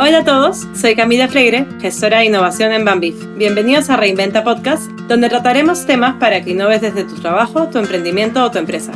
Hola a todos, soy Camila Freire, gestora de innovación en Bambif. Bienvenidos a Reinventa Podcast, donde trataremos temas para que innoves desde tu trabajo, tu emprendimiento o tu empresa.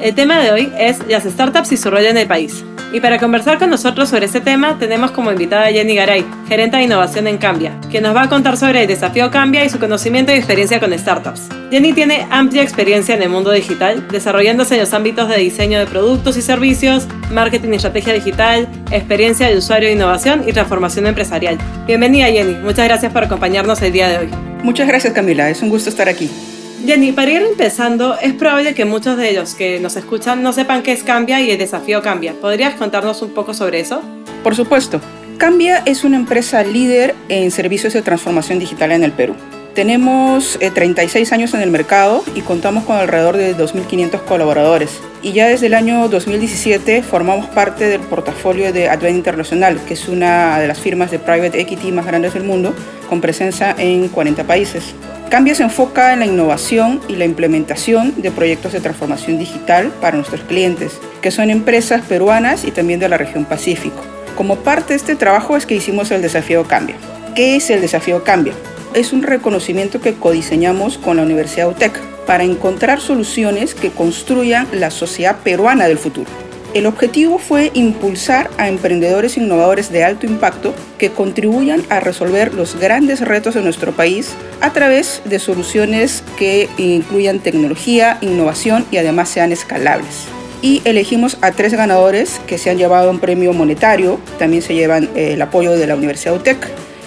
El tema de hoy es las startups y su rol en el país. Y para conversar con nosotros sobre este tema, tenemos como invitada a Jenny Garay, gerente de innovación en Cambia, que nos va a contar sobre el desafío Cambia y su conocimiento y experiencia con startups. Jenny tiene amplia experiencia en el mundo digital, desarrollándose en los ámbitos de diseño de productos y servicios, marketing y estrategia digital, experiencia de usuario de innovación y transformación empresarial. Bienvenida Jenny, muchas gracias por acompañarnos el día de hoy. Muchas gracias Camila, es un gusto estar aquí. Jenny, para ir empezando, es probable que muchos de ellos que nos escuchan no sepan qué es Cambia y el desafío Cambia. ¿Podrías contarnos un poco sobre eso? Por supuesto. Cambia es una empresa líder en servicios de transformación digital en el Perú. Tenemos 36 eh, años en el mercado y contamos con alrededor de 2.500 colaboradores. Y ya desde el año 2017 formamos parte del portafolio de Advent Internacional, que es una de las firmas de private equity más grandes del mundo, con presencia en 40 países. Cambia se enfoca en la innovación y la implementación de proyectos de transformación digital para nuestros clientes, que son empresas peruanas y también de la región Pacífico. Como parte de este trabajo es que hicimos el desafío Cambia. ¿Qué es el desafío Cambia? es un reconocimiento que codiseñamos con la Universidad UTEC para encontrar soluciones que construyan la sociedad peruana del futuro. El objetivo fue impulsar a emprendedores innovadores de alto impacto que contribuyan a resolver los grandes retos de nuestro país a través de soluciones que incluyan tecnología, innovación y además sean escalables. Y elegimos a tres ganadores que se han llevado un premio monetario, también se llevan eh, el apoyo de la Universidad UTEC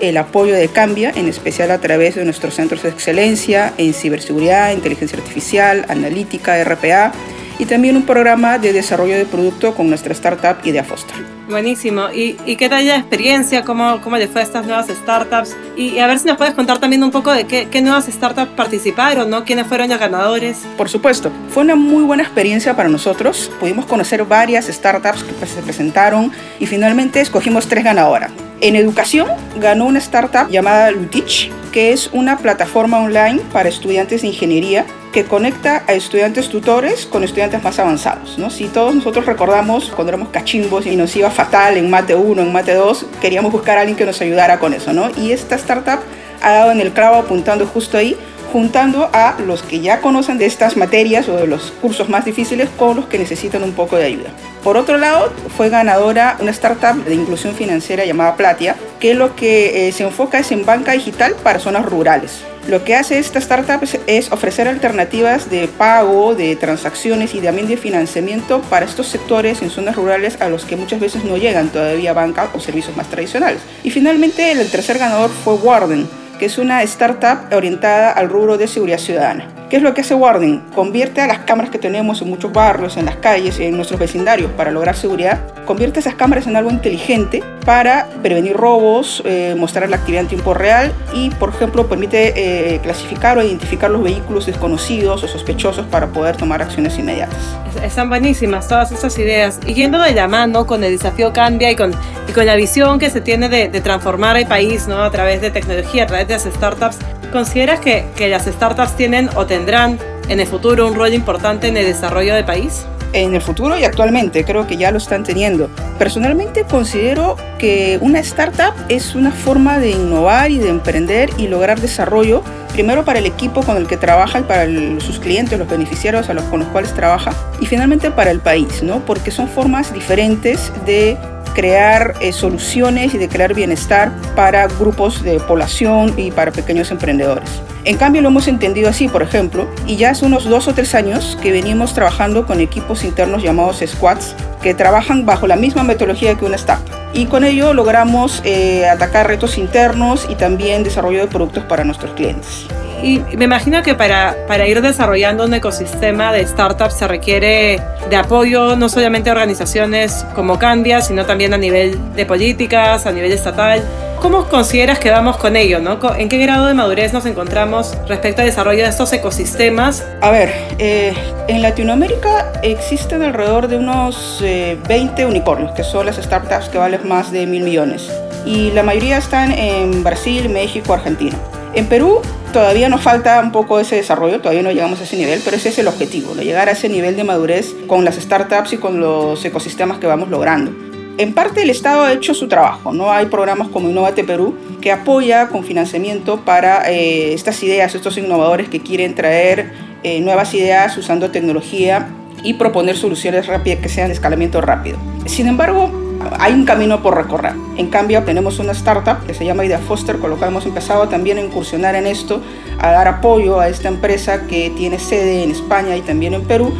el apoyo de Cambia, en especial a través de nuestros centros de excelencia en ciberseguridad, inteligencia artificial, analítica, RPA y también un programa de desarrollo de producto con nuestra startup Idea Foster. Buenísimo. ¿Y, y qué tal la experiencia? ¿Cómo, ¿Cómo le fue a estas nuevas startups? Y, a ver si nos puedes contar también un poco de qué, qué nuevas startups participaron, ¿no? ¿Quiénes fueron los ganadores? Por supuesto. Fue una muy buena experiencia para nosotros. Pudimos conocer varias startups que se presentaron y finalmente escogimos tres ganadoras. En educación ganó una startup llamada Lutich, que es una plataforma online para estudiantes de ingeniería que conecta a estudiantes tutores con estudiantes más avanzados. ¿no? Si todos nosotros recordamos cuando éramos cachimbos y nos iba fatal en mate 1, en mate 2, queríamos buscar a alguien que nos ayudara con eso. ¿no? Y esta startup ha dado en el clavo apuntando justo ahí juntando a los que ya conocen de estas materias o de los cursos más difíciles con los que necesitan un poco de ayuda. Por otro lado, fue ganadora una startup de inclusión financiera llamada Platia, que lo que eh, se enfoca es en banca digital para zonas rurales. Lo que hace esta startup es, ofrecer alternativas de pago, de transacciones y también de financiamiento para estos sectores en zonas rurales a los que muchas veces no llegan todavía banca o servicios más tradicionales. Y finalmente el tercer ganador fue Warden, que es una startup orientada al rubro de seguridad ciudadana. ¿Qué es lo que hace Warden? Convierte a las cámaras que tenemos en muchos barrios, en las calles, en nuestros vecindarios para lograr seguridad, convierte esas cámaras en algo inteligente para prevenir robos, eh, mostrar la actividad en tiempo real y, por ejemplo, permite eh, clasificar o identificar los vehículos desconocidos o sospechosos para poder tomar acciones inmediatas. Están buenísimas todas esas ideas. Y yendo de la mano con el desafío Cambia y con, y con la visión que se tiene de, de transformar el país ¿no? a través de tecnología, a través de las startups, ¿consideras que, que las startups tienen o tendrán en el futuro un rol importante en el desarrollo del país? En el futuro y actualmente creo que ya lo están teniendo. Personalmente considero que una startup es una forma de innovar y de emprender y lograr desarrollo, primero para el equipo con el que trabaja y para sus clientes, los beneficiarios a los, con los cuales trabaja, y finalmente para el país, ¿no? porque son formas diferentes de crear eh, soluciones y de crear bienestar para grupos de población y para pequeños emprendedores. En cambio lo hemos entendido así, por ejemplo, y ya hace unos dos o tres años que venimos trabajando con equipos internos llamados squads que trabajan bajo la misma metodología que una startup. Y con ello logramos eh, atacar retos internos y también desarrollo de productos para nuestros clientes. Y me imagino que para, para ir desarrollando un ecosistema de startups se requiere de apoyo no solamente a organizaciones como Candia, sino también a nivel de políticas, a nivel estatal. Cómo consideras que vamos con ello? ¿no? ¿En qué grado de madurez nos encontramos respecto al desarrollo de estos ecosistemas? A ver, eh, en Latinoamérica existen alrededor de unos 20 unicornios, que son las startups que valen más de mil millones. Y la mayoría están en Brasil, México, Argentina. En Perú todavía nos falta un poco ese desarrollo, todavía no llegamos a ese nivel, pero ese es el objetivo, llegar a ese nivel de madurez con las startups y con los ecosistemas que vamos logrando. En parte el Estado ha hecho su trabajo, ¿no? Hay programas como Innovate Perú que apoya con financiamiento para eh, estas ideas, estos innovadores que quieren traer eh, nuevas ideas usando tecnología y proponer soluciones rápidas que sean de escalamiento rápido. Sin embargo, hay un camino por recorrer. En cambio, tenemos una startup que se llama Idea Foster, con lo cual hemos empezado también a incursionar en esto, a dar apoyo a esta empresa que tiene sede en España y también en Perú,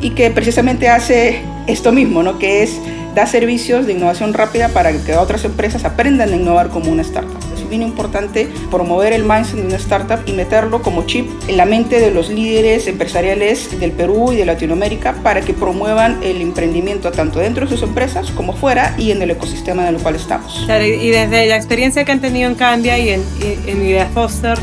y que precisamente hace esto mismo, ¿no? que es da servicios de innovación rápida para que otras empresas aprendan a innovar como una startup. Es bien importante promover el mindset de una startup y meterlo como chip en la mente de los líderes empresariales del Perú y de Latinoamérica para que promuevan el emprendimiento tanto dentro de sus empresas como fuera y en el ecosistema en el cual estamos. y desde la experiencia que han tenido en Cambia y en, en Idea Foster,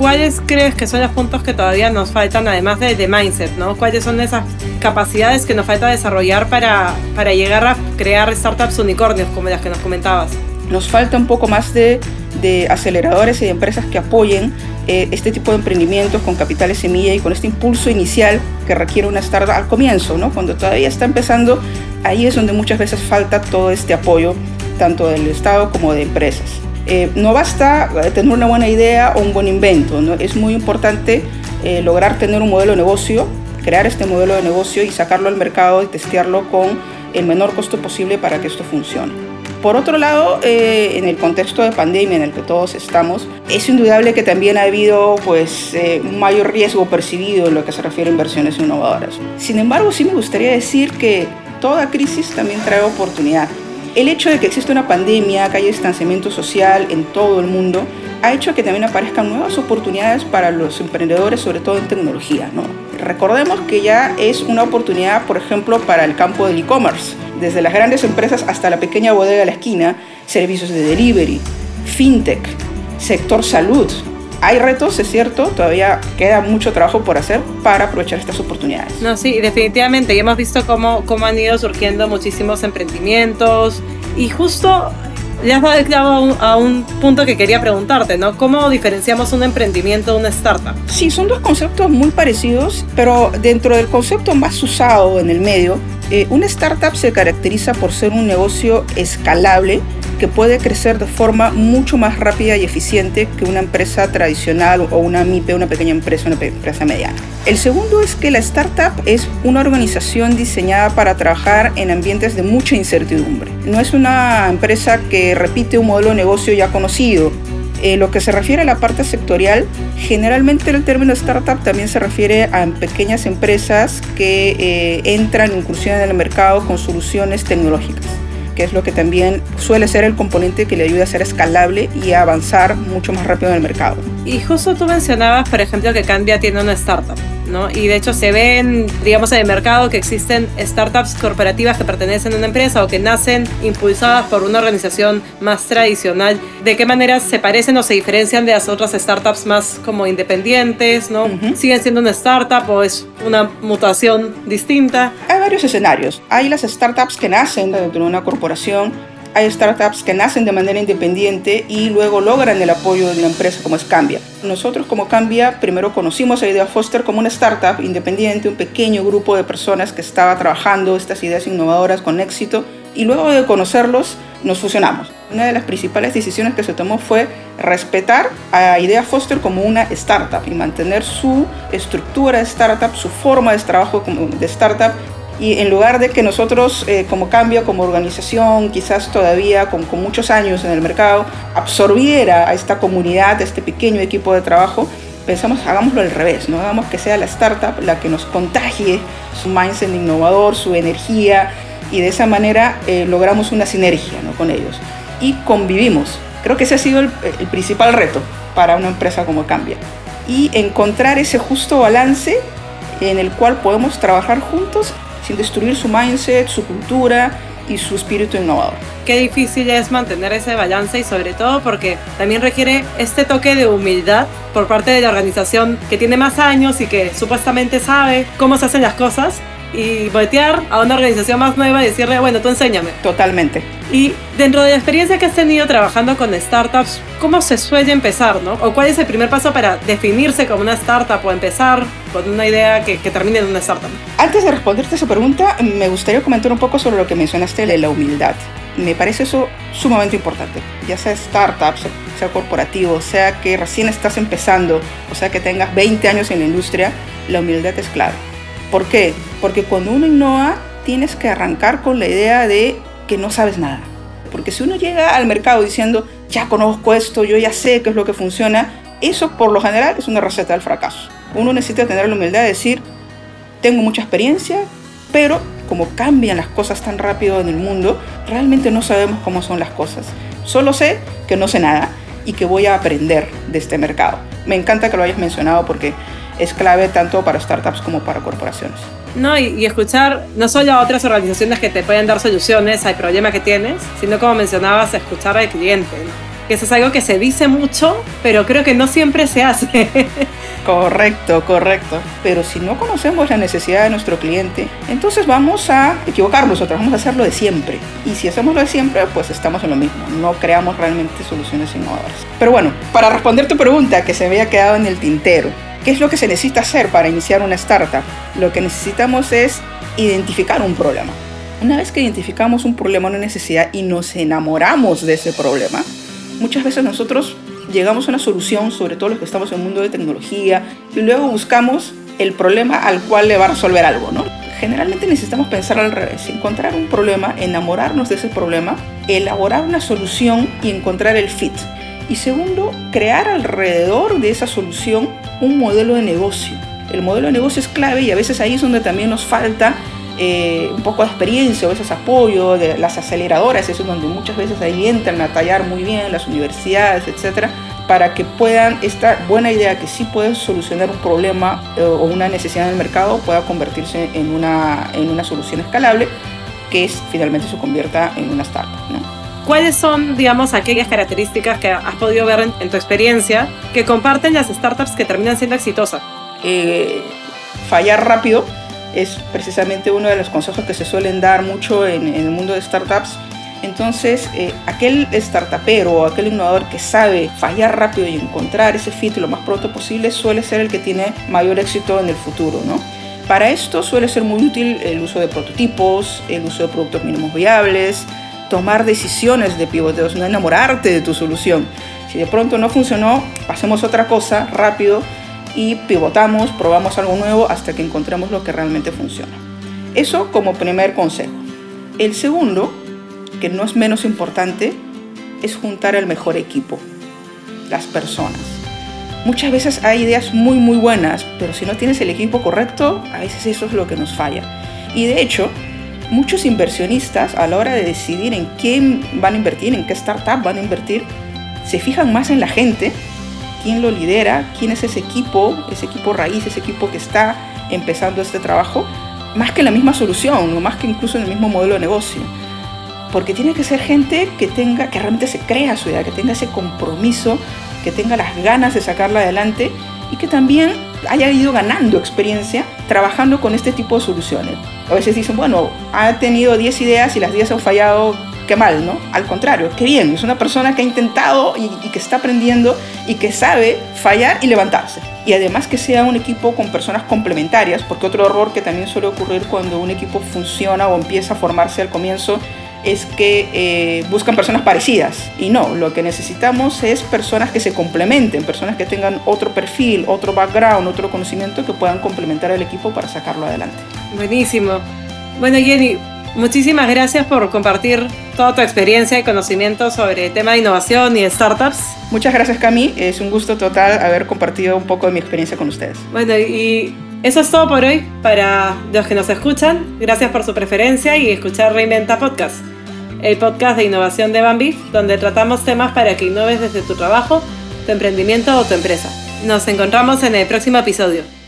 ¿cuáles crees que son los puntos que todavía nos faltan, además de, de mindset, ¿no? ¿Cuáles son esas capacidades que nos falta desarrollar para, para llegar a crear startups unicornios como las que nos comentabas? Nos falta un poco más de, de aceleradores y de empresas que apoyen eh, este tipo de emprendimientos con capitales semilla y con este impulso inicial que requiere una startup al comienzo, ¿no? Cuando todavía está empezando, ahí es donde muchas veces falta todo este apoyo, tanto del Estado como de empresas. Eh, no basta eh, tener una buena idea o un buen invento, ¿no? es muy importante eh, lograr tener un modelo de negocio, crear este modelo de negocio y sacarlo al mercado y testearlo con el menor costo posible para que esto funcione. Por otro lado, en el contexto de pandemia en el que todos estamos, es indudable que también ha habido pues, un mayor riesgo percibido en lo que se refiere a inversiones innovadoras. Sin embargo, sí me gustaría decir que toda crisis también trae oportunidad. El hecho de que existe una pandemia, que haya distanciamiento social en todo el mundo, ha hecho que también aparezcan nuevas oportunidades para los emprendedores, sobre todo en tecnología. ¿no? Recordemos que ya es una oportunidad, por ejemplo, para el campo del e-commerce, desde las grandes empresas hasta la pequeña bodega de la esquina, servicios de delivery, fintech, sector salud, hay retos, es cierto, todavía queda mucho trabajo por hacer para aprovechar estas oportunidades. No, sí, definitivamente. Y hemos visto cómo, cómo han ido surgiendo muchísimos emprendimientos. Y justo ya has dado a un, punto que quería preguntarte, ¿no? ¿Cómo diferenciamos un emprendimiento de una startup? Sí, son dos conceptos muy parecidos, pero dentro del concepto más usado en el medio, eh, una startup se caracteriza por ser un negocio escalable que puede crecer de forma mucho más rápida y eficiente que una empresa tradicional o una MIPE, una pequeña empresa, una empresa mediana. El segundo es que la startup es una organización diseñada para trabajar en ambientes de mucha incertidumbre. No es una empresa que repite un modelo de negocio ya conocido. Eh, lo que se refiere a la parte sectorial, generalmente el término startup también se refiere a pequeñas empresas que eh, entran, incursionan en el mercado con soluciones tecnológicas que es lo que también suele ser el componente que le ayuda a ser escalable y a avanzar mucho más rápido en el mercado. Y justo tú mencionabas, por ejemplo, que Cambia tiene una startup. Y de hecho se ven, digamos, en el mercado que existen startups corporativas que pertenecen a una empresa o que nacen impulsadas por una organización más tradicional. ¿De qué manera se parecen o se diferencian de las otras startups más como independientes, ¿no? ¿Siguen siendo una startup o es una mutación distinta? Hay varios escenarios. Hay las startups que nacen dentro de una corporación hay startups que nacen de manera independiente y luego logran el apoyo de una empresa como es Cambia. Nosotros como Cambia primero conocimos a Idea Foster como una startup independiente, un pequeño grupo de personas que estaba trabajando estas ideas innovadoras con éxito y luego de conocerlos nos fusionamos. Una de las principales decisiones que se tomó fue respetar a Idea Foster como una startup y mantener su estructura de startup, su forma de trabajo de startup y en lugar de que nosotros eh, como cambio, como organización, quizás todavía con, muchos años en el mercado, absorbiera a esta comunidad, a este pequeño equipo de trabajo, pensamos, hagámoslo al revés, ¿no? hagamos que sea la startup la que nos contagie su mindset innovador, su energía, y de esa manera eh, logramos una sinergia ¿no? con ellos. Y convivimos. Creo que ese ha sido el, el principal reto para una empresa como Cambia. Y encontrar ese justo balance en el cual podemos trabajar juntos sin destruir su mindset, su cultura y su espíritu innovador. Qué difícil es mantener ese balance y sobre todo porque también requiere este toque de humildad por parte de la organización que tiene más años y que supuestamente sabe cómo se hacen las cosas y voltear a una organización más nueva y decirle, bueno, tú enséñame. Totalmente. Y dentro de la experiencia que has tenido trabajando con startups, ¿cómo se suele empezar, no? ¿O cuál es el primer paso para definirse como una startup o empezar con una idea que, que termine en una startup? Antes de responderte esa pregunta, me gustaría comentar un poco sobre lo que mencionaste de la humildad. Me parece eso sumamente importante, ya sea startups, sea corporativo, sea que recién estás empezando, o sea que tengas 20 años en la industria, la humildad es clave. ¿Por qué? Porque cuando uno innova, tienes que arrancar con la idea de que no sabes nada. Porque si uno llega al mercado diciendo, ya conozco esto, yo ya sé qué es lo que funciona, eso por lo general es una receta del fracaso. Uno necesita tener la humildad de decir, tengo mucha experiencia, pero como cambian las cosas tan rápido en el mundo, realmente no sabemos cómo son las cosas. Solo sé que no sé nada y que voy a aprender de este mercado. Me encanta que lo hayas mencionado porque es clave tanto para startups como para corporaciones. No, y, escuchar no solo a otras organizaciones que te pueden dar soluciones al problema que tienes, sino como mencionabas, escuchar al cliente. Que eso es algo que se dice mucho, pero creo que no siempre se hace. Correcto, correcto. Pero si no conocemos la necesidad de nuestro cliente, entonces vamos a equivocarnos nosotros, vamos a hacerlo de siempre. Y si hacemos lo de siempre, pues estamos en lo mismo, no creamos realmente soluciones innovadoras. Pero bueno, para responder tu pregunta que se había quedado en el tintero, ¿Qué es lo que se necesita hacer para iniciar una startup? Lo que necesitamos es identificar un problema. Una vez que identificamos un problema, una necesidad y nos enamoramos de ese problema, muchas veces nosotros llegamos a una solución, sobre todo los que estamos en el mundo de tecnología, y luego buscamos el problema al cual le va a resolver algo, ¿no? Generalmente necesitamos pensar al revés, encontrar un problema, enamorarnos de ese problema, elaborar una solución y encontrar el fit. Y segundo, crear alrededor de esa solución un modelo de negocio. El modelo de negocio es clave y a veces ahí es donde también nos falta eh, un poco de experiencia, a veces apoyo de las aceleradoras, eso es donde muchas veces ahí entran a tallar muy bien las universidades, etcétera, para que puedan esta buena idea que sí puede solucionar un problema eh, o una necesidad del mercado pueda convertirse en una, en una solución escalable que es, finalmente se convierta en una startup. ¿Cuáles son, digamos, aquellas características que has podido ver en, tu experiencia que comparten las startups que terminan siendo exitosas? Eh, fallar rápido es precisamente uno de los consejos que se suelen dar mucho en, el mundo de startups. Entonces, eh, aquel startupero o aquel innovador que sabe fallar rápido y encontrar ese fit lo más pronto posible suele ser el que tiene mayor éxito en el futuro, ¿no? Para esto suele ser muy útil el uso de prototipos, el uso de productos mínimos viables, tomar decisiones de pivoteos, no enamorarte de tu solución. Si de pronto no funcionó, pasemos otra cosa rápido y pivotamos, probamos algo nuevo hasta que encontremos lo que realmente funciona. Eso como primer consejo. El segundo, que no es menos importante, es juntar el mejor equipo, las personas. Muchas veces hay ideas muy muy buenas, pero si no tienes el equipo correcto, a veces eso es lo que nos falla. Y de hecho, muchos inversionistas a la hora de decidir en quién van a invertir, en qué startup van a invertir, se fijan más en la gente, quién lo lidera, quién es ese equipo, ese equipo raíz, ese equipo que está empezando este trabajo, más que en la misma solución, o más que incluso en el mismo modelo de negocio. Porque tiene que ser gente que tenga, que realmente se crea su idea, que tenga ese compromiso, que tenga las ganas de sacarla adelante y que también haya ido ganando experiencia trabajando con este tipo de soluciones. A veces dicen, bueno, ha tenido 10 ideas y las 10 han fallado, qué mal, ¿no? Al contrario, qué bien, es una persona que ha intentado y, y, que está aprendiendo y que sabe fallar y levantarse. Y además que sea un equipo con personas complementarias, porque otro error que también suele ocurrir cuando un equipo funciona o empieza a formarse al comienzo es que eh, buscan personas parecidas. Y no, lo que necesitamos es personas que se complementen, personas que tengan otro perfil, otro background, otro conocimiento que puedan complementar al equipo para sacarlo adelante. Buenísimo. Bueno, Jenny, muchísimas gracias por compartir toda tu experiencia y conocimiento sobre el tema de innovación y startups. Muchas gracias, Cami. Es un gusto total haber compartido un poco de mi experiencia con ustedes. Bueno, y eso es todo por hoy para los que nos escuchan. Gracias por su preferencia y escuchar Reinventa Podcast, el podcast de innovación de Bambif, donde tratamos temas para que innoves desde tu trabajo, tu emprendimiento o tu empresa. Nos encontramos en el próximo episodio.